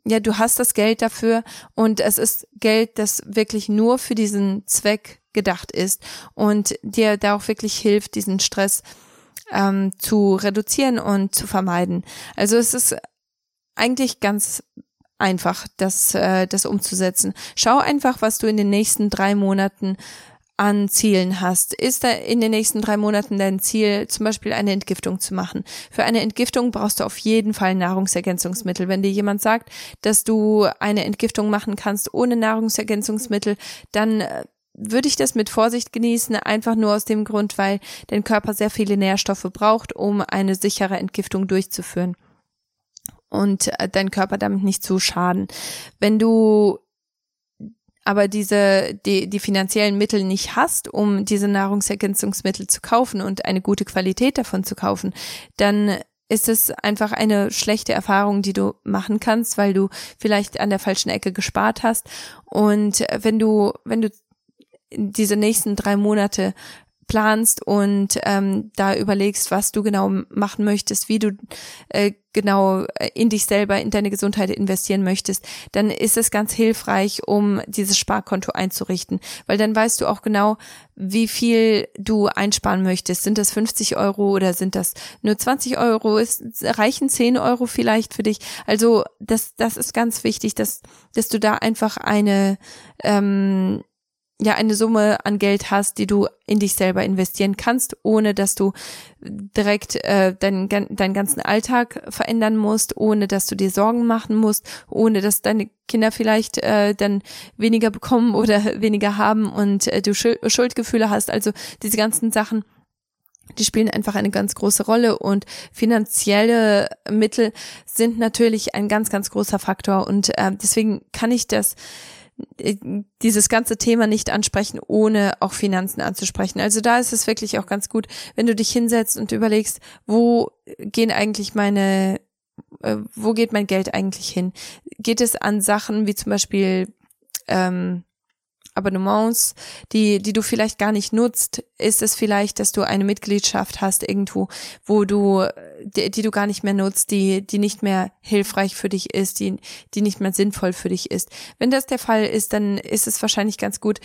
ja, du hast das Geld dafür und es ist Geld, das wirklich nur für diesen Zweck gedacht ist und dir da auch wirklich hilft, diesen Stress ähm, zu reduzieren und zu vermeiden. Also es ist eigentlich ganz einfach, das, äh, das umzusetzen. Schau einfach, was du in den nächsten drei Monaten an Zielen hast. Ist da in den nächsten drei Monaten dein Ziel, zum Beispiel eine Entgiftung zu machen? Für eine Entgiftung brauchst du auf jeden Fall Nahrungsergänzungsmittel. Wenn dir jemand sagt, dass du eine Entgiftung machen kannst ohne Nahrungsergänzungsmittel, dann äh, würde ich das mit Vorsicht genießen, einfach nur aus dem Grund, weil dein Körper sehr viele Nährstoffe braucht, um eine sichere Entgiftung durchzuführen und äh, dein Körper damit nicht zu schaden. Wenn du aber diese, die, die finanziellen Mittel nicht hast, um diese Nahrungsergänzungsmittel zu kaufen und eine gute Qualität davon zu kaufen, dann ist es einfach eine schlechte Erfahrung, die du machen kannst, weil du vielleicht an der falschen Ecke gespart hast. Und wenn du, wenn du diese nächsten drei Monate planst und ähm, da überlegst, was du genau machen möchtest, wie du äh, genau äh, in dich selber, in deine Gesundheit investieren möchtest, dann ist es ganz hilfreich, um dieses Sparkonto einzurichten, weil dann weißt du auch genau, wie viel du einsparen möchtest. Sind das 50 Euro oder sind das nur 20 Euro? Ist, reichen 10 Euro vielleicht für dich? Also das, das ist ganz wichtig, dass, dass du da einfach eine ähm, ja eine Summe an Geld hast, die du in dich selber investieren kannst, ohne dass du direkt äh, deinen, deinen ganzen Alltag verändern musst, ohne dass du dir Sorgen machen musst, ohne dass deine Kinder vielleicht äh, dann weniger bekommen (laughs) oder weniger haben und äh, du Schuldgefühle hast. Also diese ganzen Sachen, die spielen einfach eine ganz große Rolle und finanzielle Mittel sind natürlich ein ganz, ganz großer Faktor und äh, deswegen kann ich das dieses ganze Thema nicht ansprechen, ohne auch Finanzen anzusprechen. Also da ist es wirklich auch ganz gut, wenn du dich hinsetzt und überlegst, wo gehen eigentlich meine, äh, wo geht mein Geld eigentlich hin? Geht es an Sachen wie zum Beispiel ähm, Abonnements, die, die du vielleicht gar nicht nutzt? Ist es vielleicht, dass du eine Mitgliedschaft hast irgendwo, wo du, die, die, du gar nicht mehr nutzt, die, die nicht mehr hilfreich für dich ist, die, die nicht mehr sinnvoll für dich ist? Wenn das der Fall ist, dann ist es wahrscheinlich ganz gut,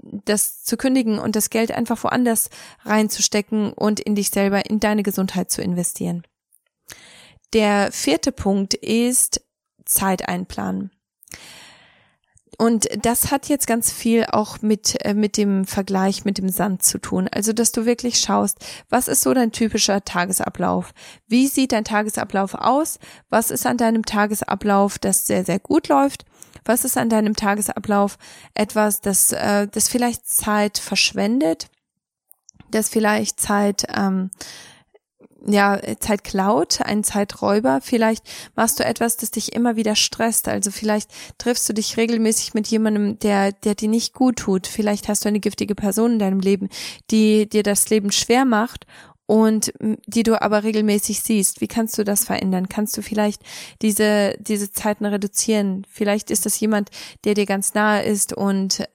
das zu kündigen und das Geld einfach woanders reinzustecken und in dich selber, in deine Gesundheit zu investieren. Der vierte Punkt ist Zeit einplanen. Und das hat jetzt ganz viel auch mit, äh, mit dem Vergleich mit dem Sand zu tun. Also, dass du wirklich schaust, was ist so dein typischer Tagesablauf? Wie sieht dein Tagesablauf aus? Was ist an deinem Tagesablauf, das sehr, sehr gut läuft? Was ist an deinem Tagesablauf etwas, das, äh, das vielleicht Zeit verschwendet? Das vielleicht Zeit, ähm, ja, Zeit klaut, ein Zeiträuber. Vielleicht machst du etwas, das dich immer wieder stresst. Also vielleicht triffst du dich regelmäßig mit jemandem, der, der dir nicht gut tut. Vielleicht hast du eine giftige Person in deinem Leben, die dir das Leben schwer macht und die du aber regelmäßig siehst. Wie kannst du das verändern? Kannst du vielleicht diese, diese Zeiten reduzieren? Vielleicht ist das jemand, der dir ganz nahe ist und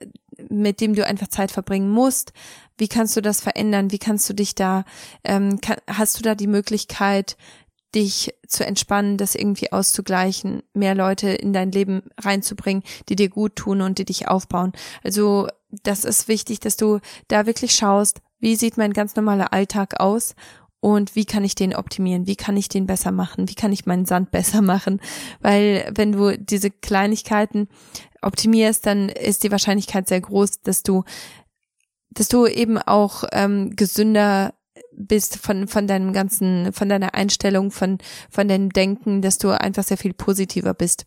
mit dem du einfach Zeit verbringen musst. Wie kannst du das verändern? Wie kannst du dich da, ähm, kann, hast du da die Möglichkeit, dich zu entspannen, das irgendwie auszugleichen, mehr Leute in dein Leben reinzubringen, die dir gut tun und die dich aufbauen. Also das ist wichtig, dass du da wirklich schaust, wie sieht mein ganz normaler Alltag aus? Und wie kann ich den optimieren, wie kann ich den besser machen, wie kann ich meinen Sand (laughs) besser machen, weil wenn du diese Kleinigkeiten optimierst, dann ist die Wahrscheinlichkeit sehr groß, dass du dass du eben auch ähm, gesünder bist von von deinem ganzen von deiner Einstellung von von deinem Denken, dass du einfach sehr viel positiver bist.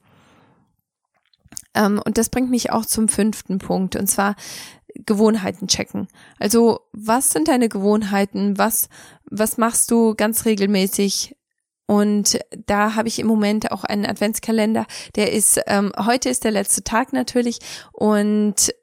Ähm, und das bringt mich auch zum fünften Punkt. Und zwar Gewohnheiten checken. Also was sind deine Gewohnheiten? Was was machst du ganz regelmäßig? Und da habe ich im Moment auch einen Adventskalender. Der ist ähm, heute ist der letzte Tag natürlich und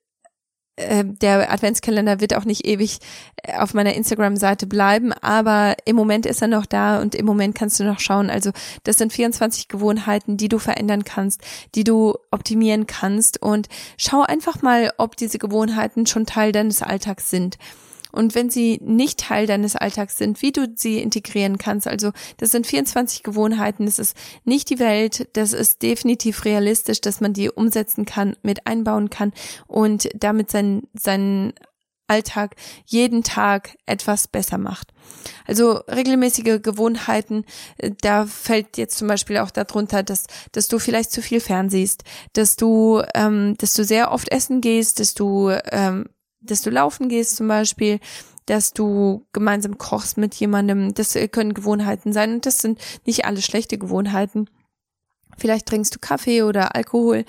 äh, der Adventskalender wird auch nicht ewig äh, auf meiner Instagram-Seite bleiben, aber im Moment ist er noch da und im Moment kannst du noch schauen. Also das sind 24 Gewohnheiten, die du verändern kannst, die du optimieren kannst und schau einfach mal, ob diese Gewohnheiten schon Teil deines Alltags sind und wenn sie nicht Teil deines Alltags sind, wie du sie integrieren kannst. Also das sind 24 Gewohnheiten, das ist nicht die Welt, das ist definitiv realistisch, dass man die umsetzen kann, mit einbauen kann und damit seinen, seinen Alltag jeden Tag etwas besser macht. Also regelmäßige Gewohnheiten, äh, da fällt jetzt zum Beispiel auch darunter, dass, dass du vielleicht zu viel fernsiehst, dass du, ähm, dass du sehr oft essen gehst, dass du ähm, dass du laufen gehst zum Beispiel, dass du gemeinsam kochst mit jemandem. Das können Gewohnheiten sein und das sind nicht alle schlechte Gewohnheiten. Vielleicht trinkst du Kaffee oder Alkohol.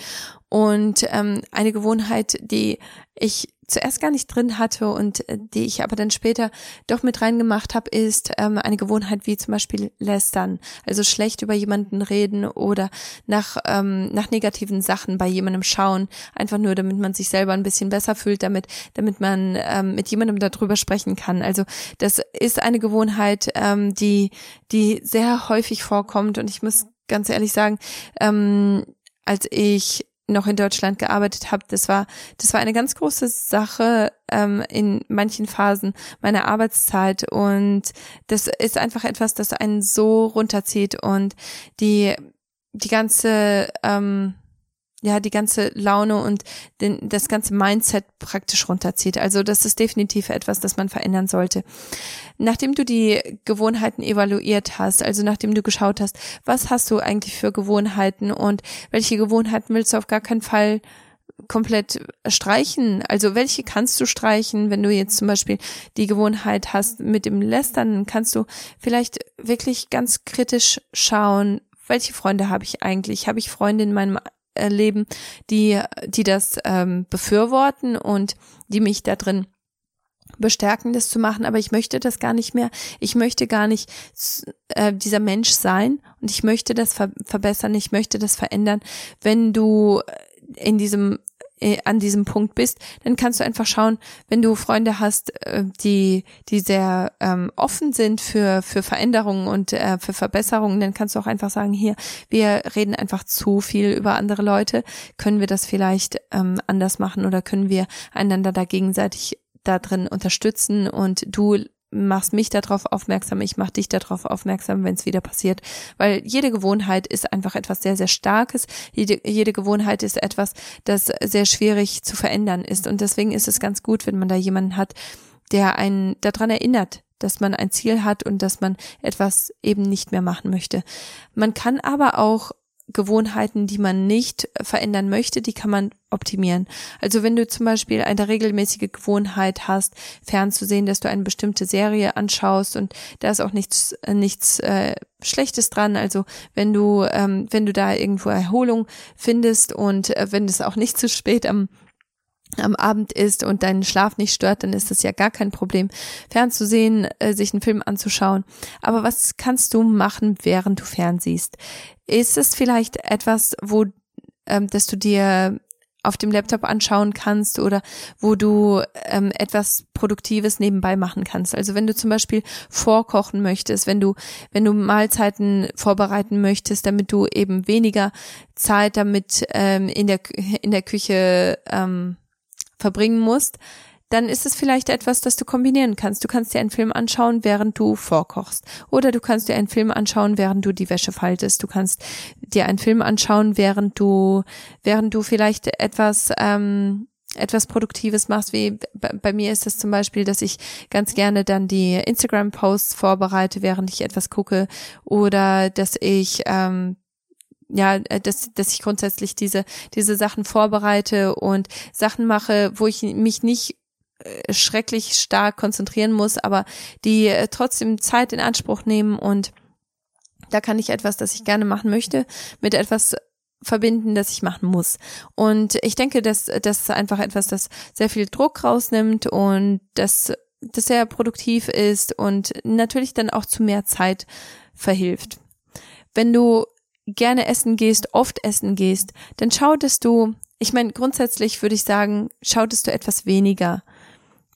Und ähm, eine Gewohnheit, die ich zuerst gar nicht drin hatte und äh, die ich aber dann später doch mit reingemacht habe, ist ähm, eine Gewohnheit wie zum Beispiel lästern, also schlecht über jemanden reden oder nach ähm, nach negativen Sachen bei jemandem schauen, einfach nur damit man sich selber ein bisschen besser fühlt, damit damit man ähm, mit jemandem darüber sprechen kann. Also das ist eine Gewohnheit, ähm, die die sehr häufig vorkommt und ich muss ganz ehrlich sagen, ähm, als ich noch in Deutschland gearbeitet habe, das war das war eine ganz große Sache ähm, in manchen Phasen meiner Arbeitszeit. Und das ist einfach etwas, das einen so runterzieht und die die ganze ähm, ja die ganze Laune und den, das ganze Mindset praktisch runterzieht. Also das ist definitiv etwas, das man verändern sollte. Nachdem du die Gewohnheiten evaluiert hast, also nachdem du geschaut hast, was hast du eigentlich für Gewohnheiten und welche Gewohnheiten willst du auf gar keinen Fall komplett streichen? Also welche kannst du streichen, wenn du jetzt zum Beispiel die Gewohnheit hast mit dem Lästern, kannst du vielleicht wirklich ganz kritisch schauen, welche Freunde habe ich eigentlich? Habe ich Freunde in meinem erleben, die, die das ähm, befürworten und die mich da drin bestärken, das zu machen, aber ich möchte das gar nicht mehr. Ich möchte gar nicht äh, dieser Mensch sein und ich möchte das ver verbessern, ich möchte das verändern. Wenn du in diesem äh, an diesem Punkt bist, dann kannst du einfach schauen, wenn du Freunde hast, äh, die, die sehr ähm, offen sind für, für Veränderungen und äh, für Verbesserungen, dann kannst du auch einfach sagen, hier, wir reden einfach zu viel über andere Leute, können wir das vielleicht ähm, anders machen oder können wir einander da gegenseitig da drin unterstützen? Und du machst mich darauf aufmerksam, ich mach dich darauf aufmerksam, wenn es wieder passiert. Weil jede Gewohnheit ist einfach etwas sehr, sehr Starkes. Jede, jede Gewohnheit ist etwas, das sehr schwierig zu verändern ist. Und deswegen ist es ganz gut, wenn man da jemanden hat, der einen daran erinnert, dass man ein Ziel hat und dass man etwas eben nicht mehr machen möchte. Man kann aber auch Gewohnheiten, die man nicht verändern möchte, die kann man optimieren. Also wenn du zum Beispiel eine regelmäßige Gewohnheit hast, fernzusehen, dass du eine bestimmte Serie anschaust und da ist auch nichts äh, nichts äh, Schlechtes dran. Also wenn du ähm, wenn du da irgendwo Erholung findest und äh, wenn es auch nicht zu spät am am Abend ist und deinen Schlaf nicht stört, dann ist das ja gar kein Problem, fernzusehen, äh, sich einen Film anzuschauen. Aber was kannst du machen, während du fernsiehst? Ist es vielleicht etwas, wo, ähm, dass du dir auf dem Laptop anschauen kannst oder wo du ähm, etwas Produktives nebenbei machen kannst. Also wenn du zum Beispiel vorkochen möchtest, wenn du, wenn du Mahlzeiten vorbereiten möchtest, damit du eben weniger Zeit damit ähm, in der in der Küche ähm, verbringen musst, dann ist es vielleicht etwas, das du kombinieren kannst. Du kannst dir einen Film anschauen, während du vorkochst. Oder du kannst dir einen Film anschauen, während du die Wäsche faltest. Du kannst dir einen Film anschauen, während du, während du vielleicht etwas, ähm, etwas Produktives machst, wie bei mir ist es zum Beispiel, dass ich ganz gerne dann die Instagram-Posts vorbereite, während ich etwas gucke, oder dass ich ähm, ja, äh, dass, dass ich grundsätzlich diese, diese Sachen vorbereite und Sachen mache, wo ich mich nicht äh, schrecklich stark konzentrieren muss, aber die äh, trotzdem Zeit in Anspruch nehmen und da kann ich etwas, das ich gerne machen möchte, mit etwas verbinden, das ich machen muss. Und ich denke, dass das einfach etwas, das sehr viel Druck rausnimmt und das, das sehr produktiv ist und natürlich dann auch zu mehr Zeit verhilft. Wenn du gerne essen gehst, oft essen gehst, dann schau, dass du, ich meine, grundsätzlich würde ich sagen, schau, dass du etwas weniger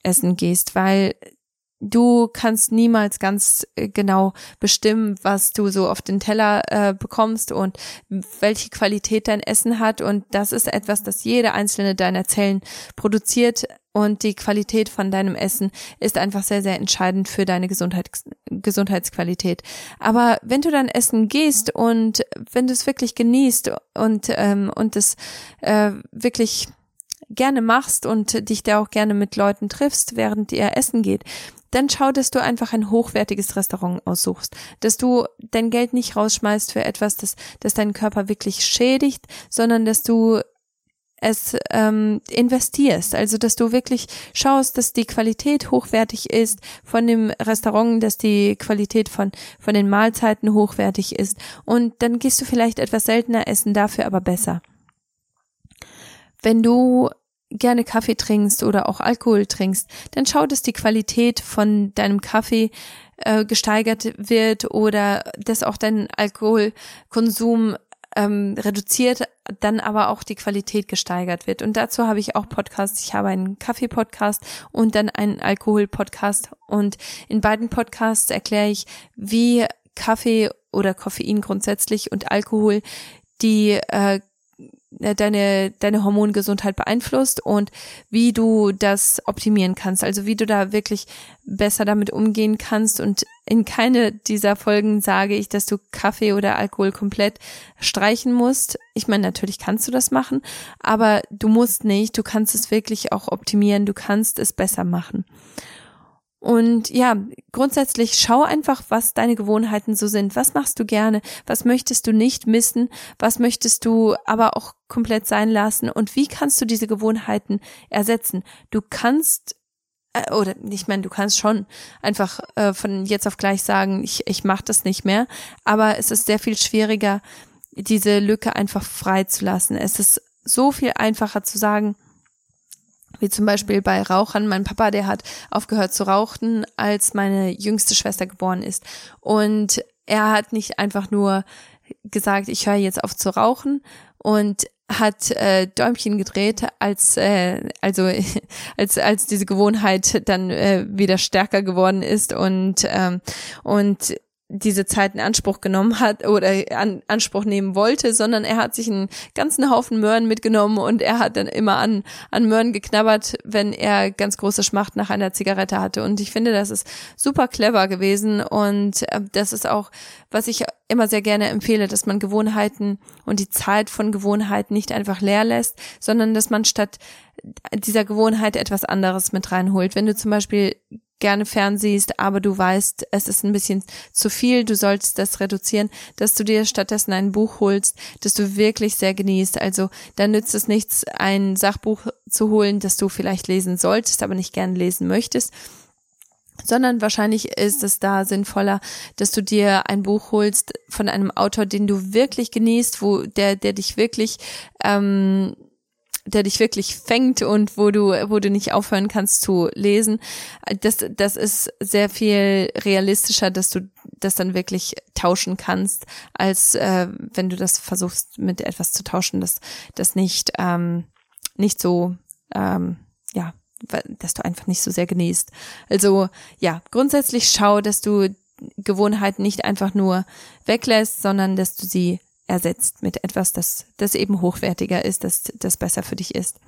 essen gehst, weil du kannst niemals ganz äh, genau bestimmen, was du so auf den Teller äh, bekommst und welche Qualität dein Essen hat. Und das ist etwas, das jede einzelne deiner Zellen produziert. Und die Qualität von deinem Essen ist einfach sehr, sehr entscheidend für deine Gesundheit, Gesundheitsqualität. Aber wenn du dann essen gehst und wenn du es wirklich genießt und, ähm, und es äh, wirklich gerne machst und dich da auch gerne mit Leuten triffst, während ihr essen geht, dann schau, dass du einfach ein hochwertiges Restaurant aussuchst, dass du dein Geld nicht rausschmeißt für etwas, das, das deinen Körper wirklich schädigt, sondern dass du es ähm, investierst, also dass du wirklich schaust, dass die Qualität hochwertig ist von dem Restaurant, dass die Qualität von von den Mahlzeiten hochwertig ist. Und dann gehst du vielleicht etwas seltener essen, dafür aber besser. Wenn du gerne Kaffee trinkst oder auch Alkohol trinkst, dann schau, dass die Qualität von deinem Kaffee äh, gesteigert wird oder dass auch dein Alkoholkonsum ähm, reduziert, dann aber auch die Qualität gesteigert wird. Und dazu habe ich auch Podcasts. Ich habe einen Kaffee-Podcast und dann einen Alkohol-Podcast. Und in beiden Podcasts erkläre ich, wie Kaffee oder Koffein grundsätzlich und Alkohol die äh, deine, deine Hormongesundheit beeinflusst und wie du das optimieren kannst. Also wie du da wirklich besser damit umgehen kannst. Und in keine dieser Folgen sage ich, dass du Kaffee oder Alkohol komplett streichen musst. Ich meine, natürlich kannst du das machen, aber du musst nicht. Du kannst es wirklich auch optimieren. Du kannst es besser machen. Und ja, grundsätzlich schau einfach, was deine Gewohnheiten so sind. Was machst du gerne? Was möchtest du nicht missen? Was möchtest du aber auch komplett sein lassen? Und wie kannst du diese Gewohnheiten ersetzen? Du kannst äh, oder ich meine, du kannst schon einfach äh, von jetzt auf gleich sagen, ich, ich mache das nicht mehr, aber es ist sehr viel schwieriger, diese Lücke einfach frei zu lassen. Es ist so viel einfacher zu sagen, wie zum Beispiel bei Rauchern. Mein Papa, der hat aufgehört zu rauchen, als meine jüngste Schwester geboren ist. Und er hat nicht einfach nur gesagt, ich höre jetzt auf zu rauchen und hat äh, Däumchen gedreht, als äh, also (laughs) als als diese Gewohnheit dann äh, wieder stärker geworden ist und ähm, und diese Zeit in Anspruch genommen hat oder an Anspruch nehmen wollte, sondern er hat sich einen ganzen Haufen Möhren mitgenommen und er hat dann immer an, an Möhren geknabbert, wenn er ganz große Schmacht nach einer Zigarette hatte. Und ich finde, das ist super clever gewesen und äh, das ist auch, was ich immer sehr gerne empfehle, dass man Gewohnheiten und die Zeit von Gewohnheiten nicht einfach leer lässt, sondern dass man statt dieser Gewohnheit etwas anderes mit reinholt. Wenn du zum Beispiel gerne fernsiehst, aber du weißt, es ist ein bisschen zu viel, du sollst das reduzieren, dass du dir stattdessen ein Buch holst, das du wirklich sehr genießt. Also da nützt es nichts, ein Sachbuch zu holen, das du vielleicht lesen solltest, aber nicht gerne lesen möchtest, sondern wahrscheinlich ist es da sinnvoller, dass du dir ein Buch holst von einem Autor, den du wirklich genießt, wo der, der dich wirklich ähm, der dich wirklich fängt und wo du, wo du nicht aufhören kannst zu lesen. Das, das ist sehr viel realistischer, dass du das dann wirklich tauschen kannst, als äh, wenn du das versuchst mit etwas zu tauschen, das, das nicht, ähm, nicht so, ähm, ja, dass du einfach nicht so sehr genießt. Also ja, grundsätzlich schau, dass du Gewohnheiten nicht einfach nur weglässt, sondern dass du sie ersetzt mit etwas, das, das eben hochwertiger ist, das, das besser für dich ist.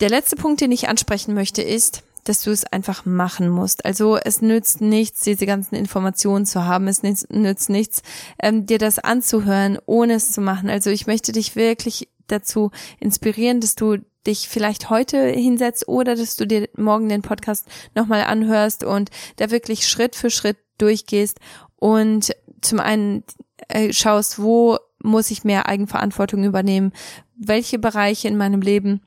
Der letzte Punkt, den ich ansprechen möchte, ist, dass du es einfach machen musst. Also es nützt nichts, diese ganzen Informationen zu haben. Es nützt nichts, ähm, dir das anzuhören, ohne es zu machen. Also ich möchte dich wirklich dazu inspirieren, dass du dich vielleicht heute hinsetzt oder dass du dir morgen den Podcast nochmal anhörst und da wirklich Schritt für Schritt durchgehst und zum einen äh, schaust, wo muss ich mehr Eigenverantwortung übernehmen, welche Bereiche in meinem Leben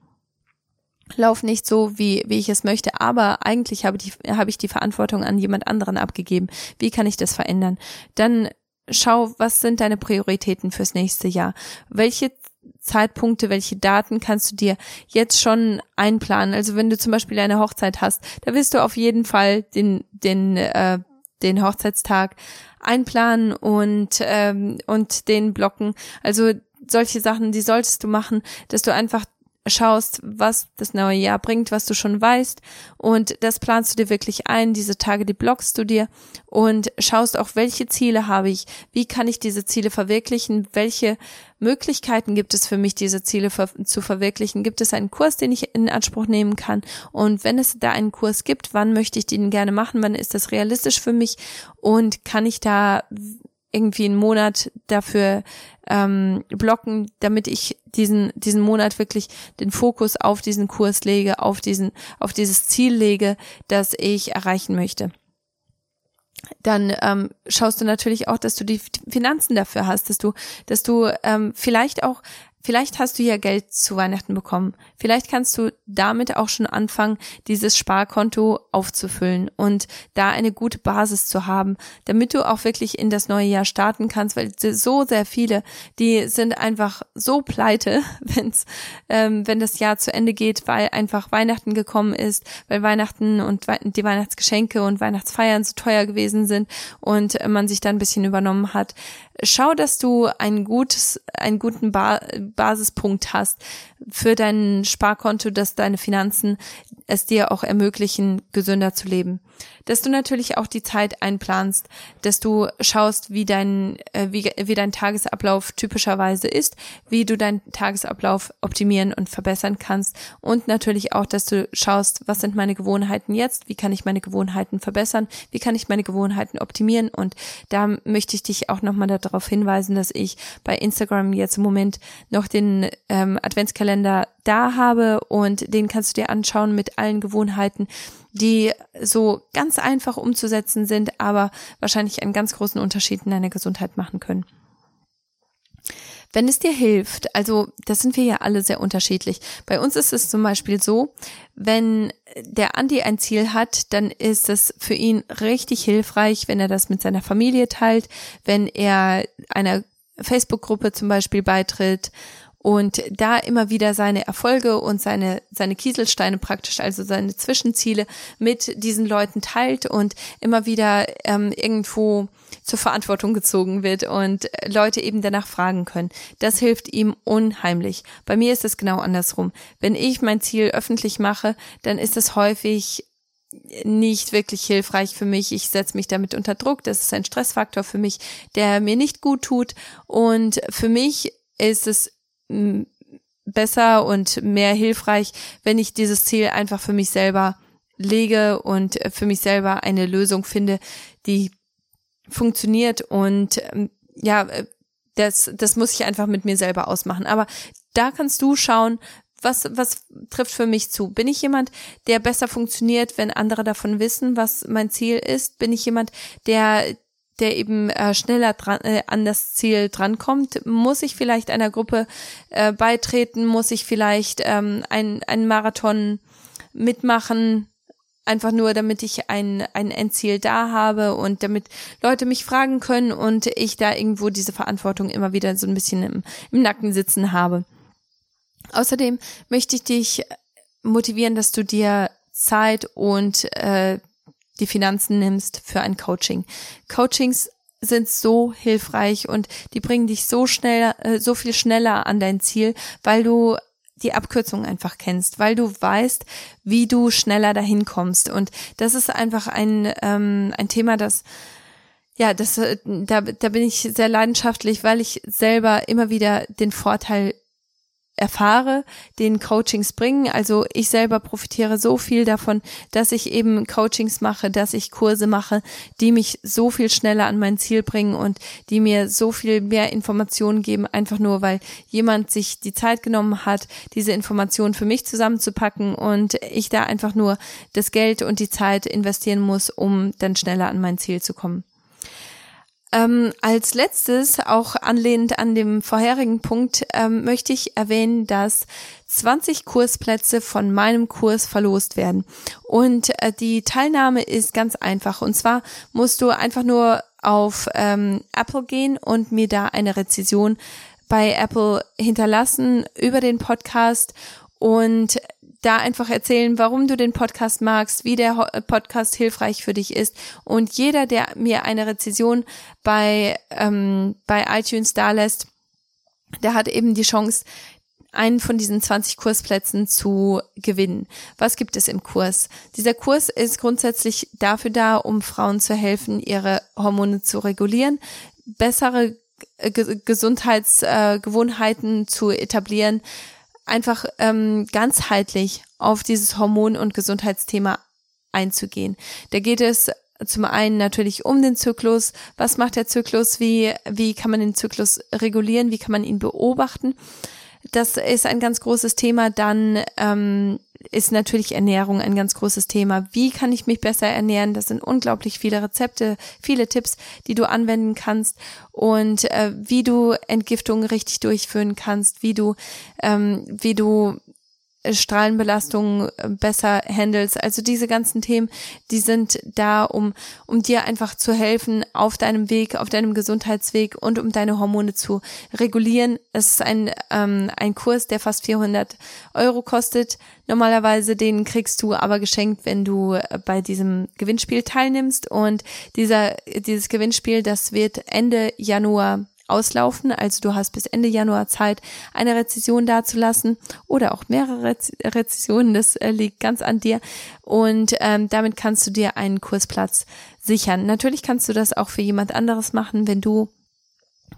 laufen nicht so, wie, wie ich es möchte, aber eigentlich habe, die, habe ich die Verantwortung an jemand anderen abgegeben. Wie kann ich das verändern? Dann schau, was sind deine Prioritäten fürs nächste Jahr? Welche Zeitpunkte, welche Daten kannst du dir jetzt schon einplanen? Also wenn du zum Beispiel eine Hochzeit hast, da wirst du auf jeden Fall den, den, äh, den Hochzeitstag einplanen und, ähm, und den blocken. Also solche Sachen, die solltest du machen, dass du einfach schaust, was das neue Jahr bringt, was du schon weißt. Und das planst du dir wirklich ein, diese Tage, die blockst du dir. Und schaust auch, welche Ziele habe ich, wie kann ich diese Ziele verwirklichen, welche Möglichkeiten gibt es für mich, diese Ziele ver zu verwirklichen, gibt es einen Kurs, den ich in Anspruch nehmen kann? Und wenn es da einen Kurs gibt, wann möchte ich den gerne machen, wann ist das realistisch für mich? Und kann ich da irgendwie einen Monat dafür ähm, blocken, damit ich diesen diesen Monat wirklich den Fokus auf diesen Kurs lege, auf diesen auf dieses Ziel lege, das ich erreichen möchte. Dann ähm, schaust du natürlich auch, dass du die Finanzen dafür hast, dass du dass du ähm, vielleicht auch Vielleicht hast du ja Geld zu Weihnachten bekommen. Vielleicht kannst du damit auch schon anfangen, dieses Sparkonto aufzufüllen und da eine gute Basis zu haben, damit du auch wirklich in das neue Jahr starten kannst, weil so sehr viele, die sind einfach so pleite, (laughs) wenn's, ähm, wenn das Jahr zu Ende geht, weil einfach Weihnachten gekommen ist, weil Weihnachten und die Weihnachtsgeschenke und Weihnachtsfeiern so teuer gewesen sind und man sich da ein bisschen übernommen hat. Schau, dass du ein gutes, einen guten ba Basispunkt hast für dein Sparkonto, dass deine Finanzen es dir auch ermöglichen, gesünder zu leben. Dass du natürlich auch die Zeit einplanst, dass du schaust, wie dein, äh, wie, wie dein Tagesablauf typischerweise ist, wie du deinen Tagesablauf optimieren und verbessern kannst und natürlich auch, dass du schaust, was sind meine Gewohnheiten jetzt, wie kann ich meine Gewohnheiten verbessern, wie kann ich meine Gewohnheiten optimieren und da möchte ich dich auch nochmal darauf hinweisen, dass ich bei Instagram jetzt im Moment noch den ähm, Adventskalender da habe und den kannst du dir anschauen mit allen Gewohnheiten, die so ganz einfach umzusetzen sind, aber wahrscheinlich einen ganz großen Unterschied in deiner Gesundheit machen können. Wenn es dir hilft, also das sind wir ja alle sehr unterschiedlich. Bei uns ist es zum Beispiel so, wenn der Andi ein Ziel hat, dann ist es für ihn richtig hilfreich, wenn er das mit seiner Familie teilt, wenn er einer Facebook-Gruppe zum Beispiel beitritt und da immer wieder seine Erfolge und seine, seine Kieselsteine praktisch, also seine Zwischenziele mit diesen Leuten teilt und immer wieder ähm, irgendwo zur Verantwortung gezogen wird und Leute eben danach fragen können. Das hilft ihm unheimlich. Bei mir ist es genau andersrum. Wenn ich mein Ziel öffentlich mache, dann ist es häufig nicht wirklich hilfreich für mich. Ich setze mich damit unter Druck. Das ist ein Stressfaktor für mich, der mir nicht gut tut. Und für mich ist es besser und mehr hilfreich, wenn ich dieses Ziel einfach für mich selber lege und für mich selber eine Lösung finde, die funktioniert und ähm, ja, das, das muss ich einfach mit mir selber ausmachen. Aber da kannst du schauen, was, was trifft für mich zu? Bin ich jemand, der besser funktioniert, wenn andere davon wissen, was mein Ziel ist? Bin ich jemand, der der eben äh, schneller dran, äh, an das Ziel drankommt, muss ich vielleicht einer Gruppe äh, beitreten, muss ich vielleicht ähm, ein, einen Marathon mitmachen, einfach nur, damit ich ein, ein Endziel da habe und damit Leute mich fragen können und ich da irgendwo diese Verantwortung immer wieder so ein bisschen im, im Nacken sitzen habe. Außerdem möchte ich dich motivieren, dass du dir Zeit und äh, die Finanzen nimmst für ein Coaching. Coachings sind so hilfreich und die bringen dich so schnell, äh, so viel schneller an dein Ziel, weil du die Abkürzung einfach kennst, weil du weißt, wie du schneller dahin kommst. Und das ist einfach ein, ähm, ein Thema, das ja, das, äh, da, da bin ich sehr leidenschaftlich, weil ich selber immer wieder den Vorteil erfahre, den Coachings bringen. Also ich selber profitiere so viel davon, dass ich eben Coachings mache, dass ich Kurse mache, die mich so viel schneller an mein Ziel bringen und die mir so viel mehr Informationen geben, einfach nur weil jemand sich die Zeit genommen hat, diese Informationen für mich zusammenzupacken und ich da einfach nur das Geld und die Zeit investieren muss, um dann schneller an mein Ziel zu kommen. Ähm, als letztes, auch anlehnend an dem vorherigen Punkt, ähm, möchte ich erwähnen, dass 20 Kursplätze von meinem Kurs verlost werden. Und äh, die Teilnahme ist ganz einfach. Und zwar musst du einfach nur auf ähm, Apple gehen und mir da eine Rezession bei Apple hinterlassen über den Podcast und da einfach erzählen, warum du den Podcast magst, wie der Podcast hilfreich für dich ist. Und jeder, der mir eine Rezession bei, ähm, bei iTunes da lässt, der hat eben die Chance, einen von diesen 20 Kursplätzen zu gewinnen. Was gibt es im Kurs? Dieser Kurs ist grundsätzlich dafür da, um Frauen zu helfen, ihre Hormone zu regulieren, bessere Gesundheitsgewohnheiten äh, zu etablieren, einfach ähm, ganzheitlich auf dieses Hormon- und Gesundheitsthema einzugehen. Da geht es zum einen natürlich um den Zyklus. Was macht der Zyklus? Wie, wie kann man den Zyklus regulieren? Wie kann man ihn beobachten? Das ist ein ganz großes Thema. Dann ähm, ist natürlich Ernährung ein ganz großes Thema. Wie kann ich mich besser ernähren? Das sind unglaublich viele Rezepte, viele Tipps, die du anwenden kannst und äh, wie du Entgiftung richtig durchführen kannst, wie du, ähm, wie du Strahlenbelastung äh, besser handelst. Also diese ganzen Themen, die sind da, um, um dir einfach zu helfen auf deinem Weg, auf deinem Gesundheitsweg und um deine Hormone zu regulieren. Es ist ein, ähm, ein Kurs, der fast 400 Euro kostet. Normalerweise den kriegst du aber geschenkt, wenn du äh, bei diesem Gewinnspiel teilnimmst. Und dieser, dieses Gewinnspiel, das wird Ende Januar auslaufen. Also du hast bis Ende Januar Zeit, eine Rezession dazulassen oder auch mehrere Rez Rezessionen. Das äh, liegt ganz an dir. Und ähm, damit kannst du dir einen Kursplatz sichern. Natürlich kannst du das auch für jemand anderes machen, wenn du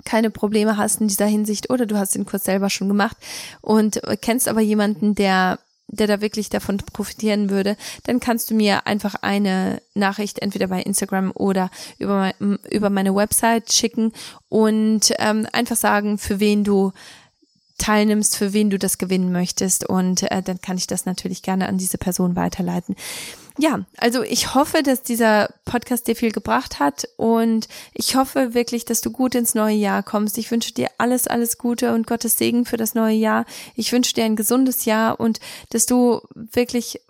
keine Probleme hast in dieser Hinsicht oder du hast den Kurs selber schon gemacht und kennst aber jemanden, der der da wirklich davon profitieren würde, dann kannst du mir einfach eine Nachricht entweder bei Instagram oder über, über meine Website schicken und ähm, einfach sagen, für wen du teilnimmst, für wen du das gewinnen möchtest. Und äh, dann kann ich das natürlich gerne an diese Person weiterleiten ja, also ich hoffe, dass dieser Podcast dir viel gebracht hat und ich hoffe wirklich, dass du gut ins neue Jahr kommst. Ich wünsche dir alles, alles Gute und Gottes Segen für das neue Jahr. Ich wünsche dir ein gesundes Jahr und dass du wirklich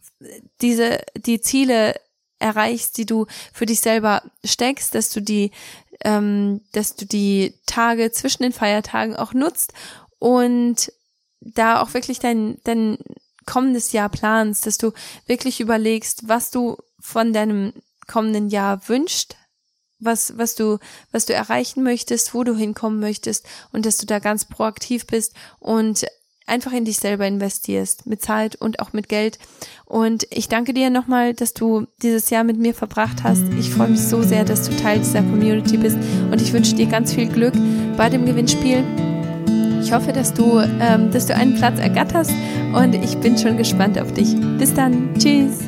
diese, die Ziele erreichst, die du für dich selber steckst, dass du die, ähm, dass du die Tage zwischen den Feiertagen auch nutzt und da auch wirklich dein, dein kommendes Jahr planst, dass du wirklich überlegst, was du von deinem kommenden Jahr wünscht, was, was du, was du erreichen möchtest, wo du hinkommen möchtest und dass du da ganz proaktiv bist und einfach in dich selber investierst, mit Zeit und auch mit Geld. Und ich danke dir nochmal, dass du dieses Jahr mit mir verbracht hast. Ich freue mich so sehr, dass du Teil dieser Community bist und ich wünsche dir ganz viel Glück bei dem Gewinnspiel. Ich hoffe, dass du, ähm, dass du einen Platz ergatterst und ich bin schon gespannt auf dich. Bis dann. Tschüss.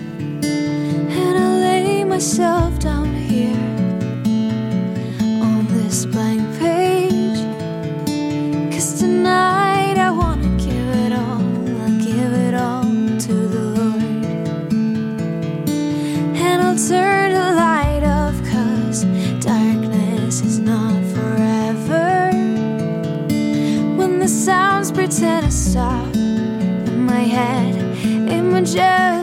just